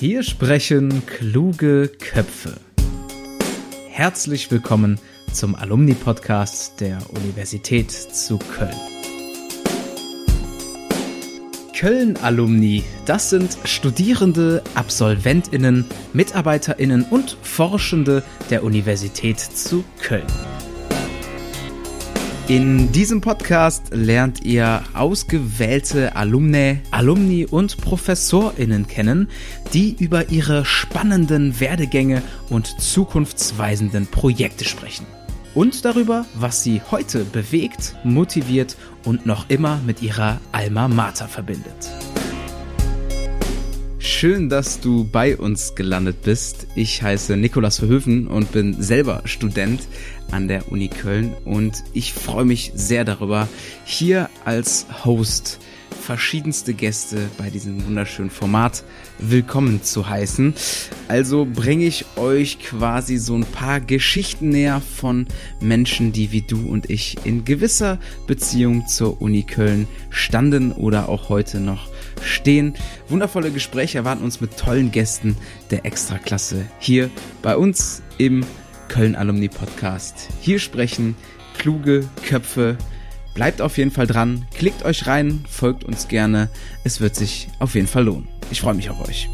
Hier sprechen kluge Köpfe. Herzlich willkommen zum Alumni-Podcast der Universität zu Köln. Köln-Alumni, das sind Studierende, Absolventinnen, Mitarbeiterinnen und Forschende der Universität zu Köln. In diesem Podcast lernt ihr ausgewählte Alumni, Alumni und Professorinnen kennen, die über ihre spannenden Werdegänge und zukunftsweisenden Projekte sprechen. Und darüber, was sie heute bewegt, motiviert und noch immer mit ihrer Alma Mater verbindet. Schön, dass du bei uns gelandet bist. Ich heiße Nikolas Verhöfen und bin selber Student an der Uni Köln und ich freue mich sehr darüber, hier als Host verschiedenste Gäste bei diesem wunderschönen Format willkommen zu heißen. Also bringe ich euch quasi so ein paar Geschichten näher von Menschen, die wie du und ich in gewisser Beziehung zur Uni Köln standen oder auch heute noch stehen. Wundervolle Gespräche erwarten uns mit tollen Gästen der Extraklasse hier bei uns im Köln Alumni Podcast. Hier sprechen kluge Köpfe. Bleibt auf jeden Fall dran, klickt euch rein, folgt uns gerne. Es wird sich auf jeden Fall lohnen. Ich freue mich auf euch.